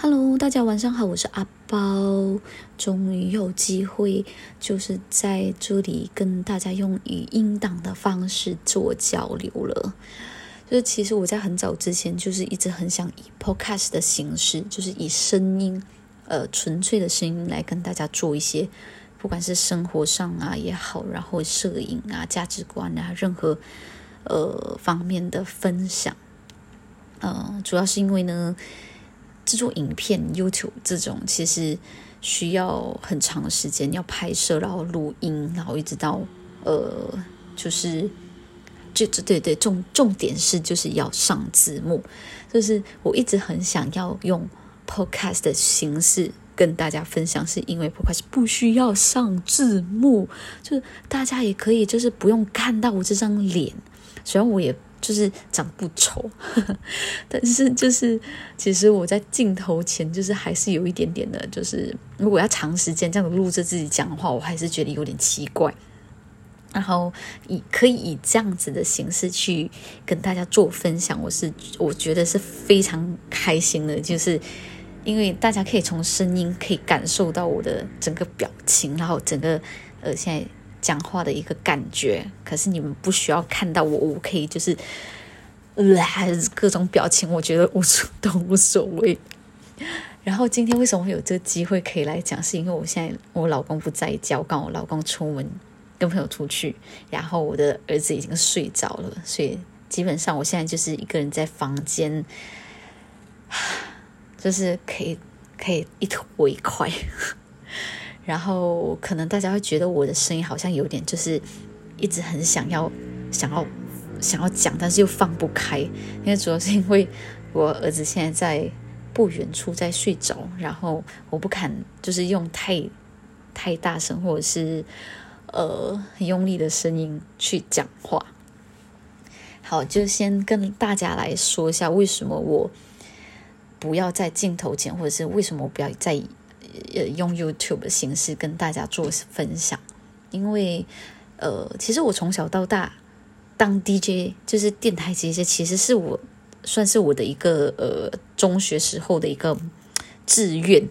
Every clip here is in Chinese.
Hello，大家晚上好，我是阿包，终于有机会就是在这里跟大家用语音档的方式做交流了。就是其实我在很早之前就是一直很想以 Podcast 的形式，就是以声音，呃，纯粹的声音来跟大家做一些，不管是生活上啊也好，然后摄影啊、价值观啊，任何呃方面的分享。呃，主要是因为呢。制作影片、YouTube 这种其实需要很长时间，要拍摄，然后录音，然后一直到呃，就是就对对，重重点是就是要上字幕。就是我一直很想要用 Podcast 的形式跟大家分享，是因为 Podcast 不需要上字幕，就是大家也可以就是不用看到我这张脸，虽然我也。就是长不丑，但是就是其实我在镜头前就是还是有一点点的，就是如果要长时间这样子录着自己讲话，我还是觉得有点奇怪。然后以可以以这样子的形式去跟大家做分享，我是我觉得是非常开心的，就是因为大家可以从声音可以感受到我的整个表情，然后整个呃现在。讲话的一个感觉，可是你们不需要看到我，我可以就是来 各种表情，我觉得无所都无所谓。然后今天为什么会有这个机会可以来讲？是因为我现在我老公不在家，我刚我老公出门跟朋友出去，然后我的儿子已经睡着了，所以基本上我现在就是一个人在房间，就是可以可以一吐为快。然后可能大家会觉得我的声音好像有点就是一直很想要想要想要讲，但是又放不开，因为主要是因为我儿子现在在不远处在睡着，然后我不敢就是用太太大声或者是呃很用力的声音去讲话。好，就先跟大家来说一下为什么我不要在镜头前，或者是为什么我不要在。呃，用 YouTube 的形式跟大家做分享，因为呃，其实我从小到大当 DJ 就是电台 DJ，其实是我算是我的一个呃中学时候的一个志愿，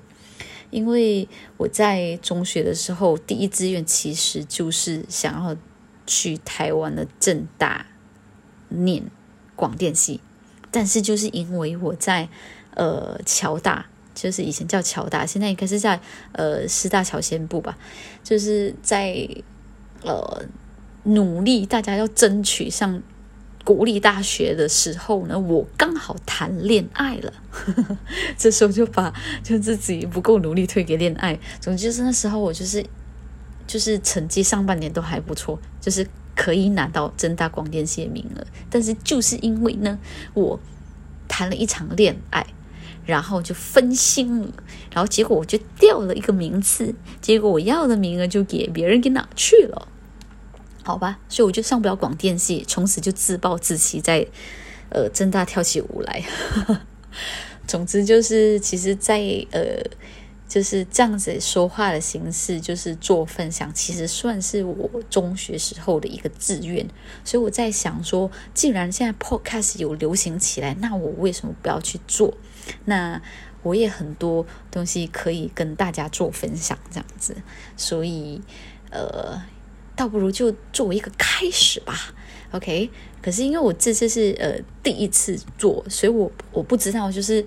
因为我在中学的时候第一志愿其实就是想要去台湾的正大念广电系，但是就是因为我在呃侨大。就是以前叫侨大，现在应该是在呃师大侨先部吧。就是在呃努力，大家要争取上国立大学的时候呢，我刚好谈恋爱了。这时候就把就自己不够努力推给恋爱。总之就是那时候我就是就是成绩上半年都还不错，就是可以拿到正大广电系名额。但是就是因为呢，我谈了一场恋爱。然后就分心了，然后结果我就掉了一个名次，结果我要的名额就给别人给拿去了，好吧，所以我就上不了广电系，从此就自暴自弃，在呃正大跳起舞来。总之就是，其实，在呃就是这样子说话的形式，就是做分享，其实算是我中学时候的一个志愿。所以我在想说，既然现在 Podcast 有流行起来，那我为什么不要去做？那我也很多东西可以跟大家做分享，这样子，所以呃，倒不如就作为一个开始吧，OK？可是因为我这次是呃第一次做，所以我我不知道，就是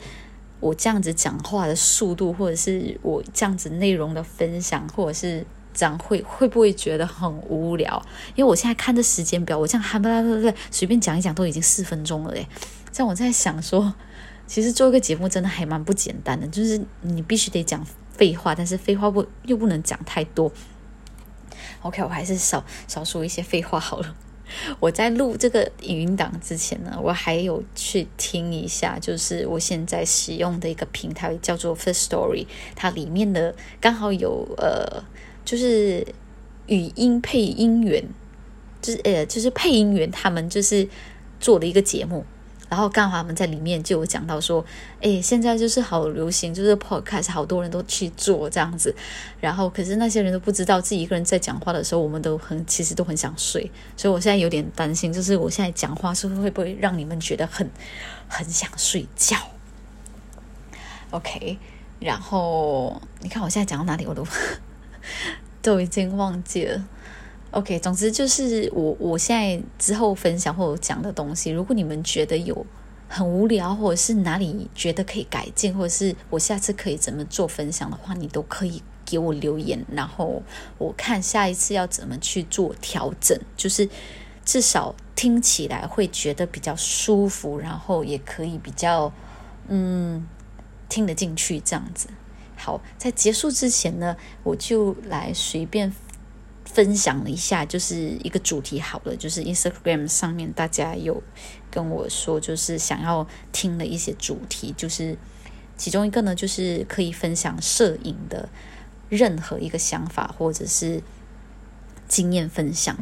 我这样子讲话的速度，或者是我这样子内容的分享，或者是这样会会不会觉得很无聊？因为我现在看的时间表，我这样哈不啦啦啦随便讲一讲都已经四分钟了嘞，这样我在想说。其实做一个节目真的还蛮不简单的，就是你必须得讲废话，但是废话不又不能讲太多。OK，我还是少少说一些废话好了。我在录这个语音档之前呢，我还有去听一下，就是我现在使用的一个平台叫做 First Story，它里面的刚好有呃，就是语音配音员，就是呃，就是配音员他们就是做的一个节目。然后刚好他们在里面就有讲到说，哎，现在就是好流行，就是 podcast，好多人都去做这样子。然后可是那些人都不知道自己一个人在讲话的时候，我们都很其实都很想睡。所以我现在有点担心，就是我现在讲话是不是会不会让你们觉得很很想睡觉 OK，然后你看我现在讲到哪里，我都 都已经忘记了。OK，总之就是我我现在之后分享或者讲的东西，如果你们觉得有很无聊，或者是哪里觉得可以改进，或者是我下次可以怎么做分享的话，你都可以给我留言，然后我看下一次要怎么去做调整，就是至少听起来会觉得比较舒服，然后也可以比较嗯听得进去这样子。好，在结束之前呢，我就来随便。分享了一下，就是一个主题好了，就是 Instagram 上面大家有跟我说，就是想要听的一些主题，就是其中一个呢，就是可以分享摄影的任何一个想法或者是经验分享。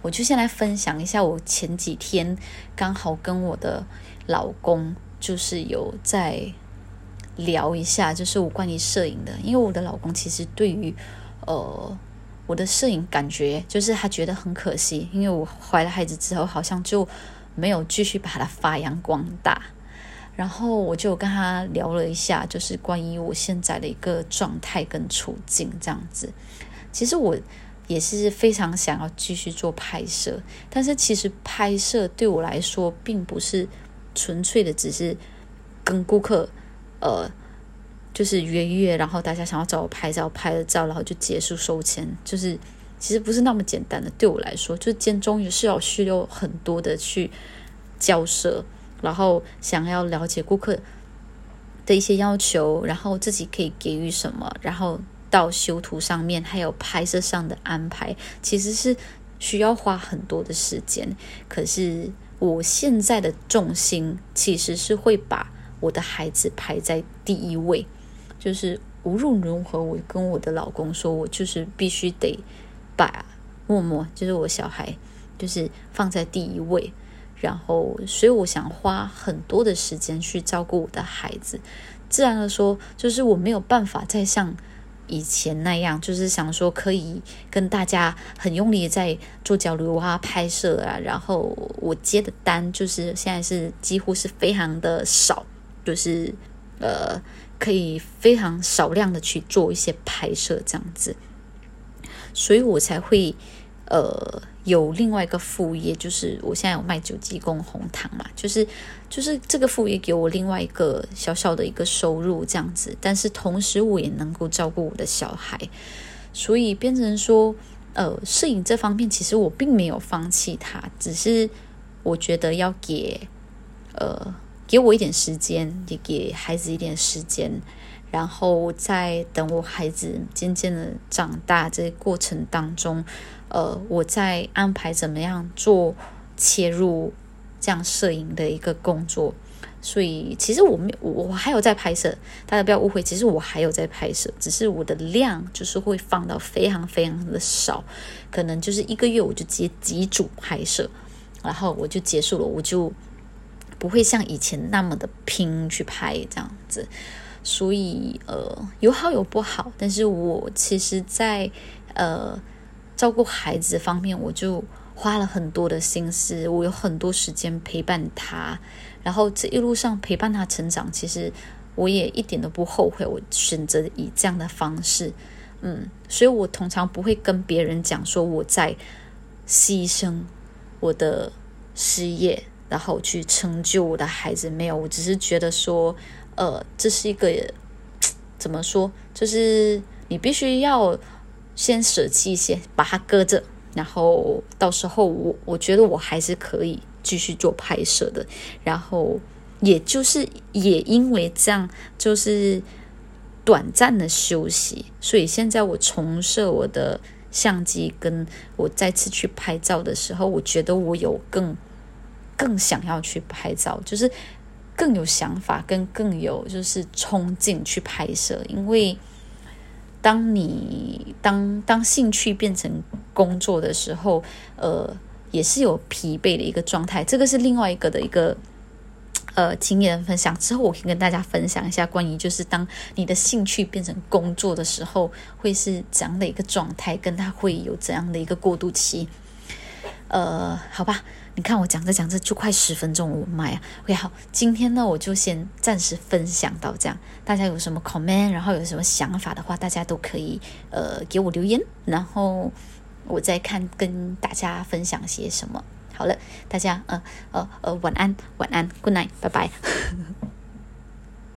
我就先来分享一下，我前几天刚好跟我的老公就是有在聊一下，就是我关于摄影的，因为我的老公其实对于呃。我的摄影感觉就是他觉得很可惜，因为我怀了孩子之后，好像就没有继续把它发扬光大。然后我就跟他聊了一下，就是关于我现在的一个状态跟处境这样子。其实我也是非常想要继续做拍摄，但是其实拍摄对我来说，并不是纯粹的只是跟顾客呃。就是约约，然后大家想要找我拍照，拍了照，然后就结束收钱。就是其实不是那么简单的，对我来说，就间中也是要需要很多的去交涉，然后想要了解顾客的一些要求，然后自己可以给予什么，然后到修图上面，还有拍摄上的安排，其实是需要花很多的时间。可是我现在的重心其实是会把我的孩子排在第一位。就是无论如何，我跟我的老公说，我就是必须得把默默，就是我小孩，就是放在第一位。然后，所以我想花很多的时间去照顾我的孩子。自然的说，就是我没有办法再像以前那样，就是想说可以跟大家很用力在做交流啊、拍摄啊。然后我接的单，就是现在是几乎是非常的少，就是呃。可以非常少量的去做一些拍摄，这样子，所以我才会呃有另外一个副业，就是我现在有卖九级供红糖嘛，就是就是这个副业给我另外一个小小的一个收入这样子，但是同时我也能够照顾我的小孩，所以变成说呃摄影这方面其实我并没有放弃它，只是我觉得要给呃。给我一点时间，也给孩子一点时间，然后在等我孩子渐渐的长大这过程当中，呃，我在安排怎么样做切入这样摄影的一个工作。所以其实我没我我还有在拍摄，大家不要误会，其实我还有在拍摄，只是我的量就是会放到非常非常的少，可能就是一个月我就接几组拍摄，然后我就结束了，我就。不会像以前那么的拼去拍这样子，所以呃有好有不好，但是我其实，在呃照顾孩子方面，我就花了很多的心思，我有很多时间陪伴他，然后这一路上陪伴他成长，其实我也一点都不后悔，我选择以这样的方式，嗯，所以我通常不会跟别人讲说我在牺牲我的事业。然后去成就我的孩子，没有，我只是觉得说，呃，这是一个怎么说，就是你必须要先舍弃一些，把它搁着，然后到时候我我觉得我还是可以继续做拍摄的。然后也就是也因为这样，就是短暂的休息，所以现在我重设我的相机，跟我再次去拍照的时候，我觉得我有更。更想要去拍照，就是更有想法，跟更有就是冲劲去拍摄。因为当你当当兴趣变成工作的时候，呃，也是有疲惫的一个状态。这个是另外一个的一个呃经验分享。之后我可以跟大家分享一下关于就是当你的兴趣变成工作的时候，会是怎样的一个状态，跟它会有怎样的一个过渡期。呃，好吧。你看我讲着讲着就快十分钟，我妈呀！OK，好，今天呢我就先暂时分享到这样。大家有什么 comment，然后有什么想法的话，大家都可以呃给我留言，然后我再看跟大家分享些什么。好了，大家呃呃呃晚安晚安，Good night，拜拜。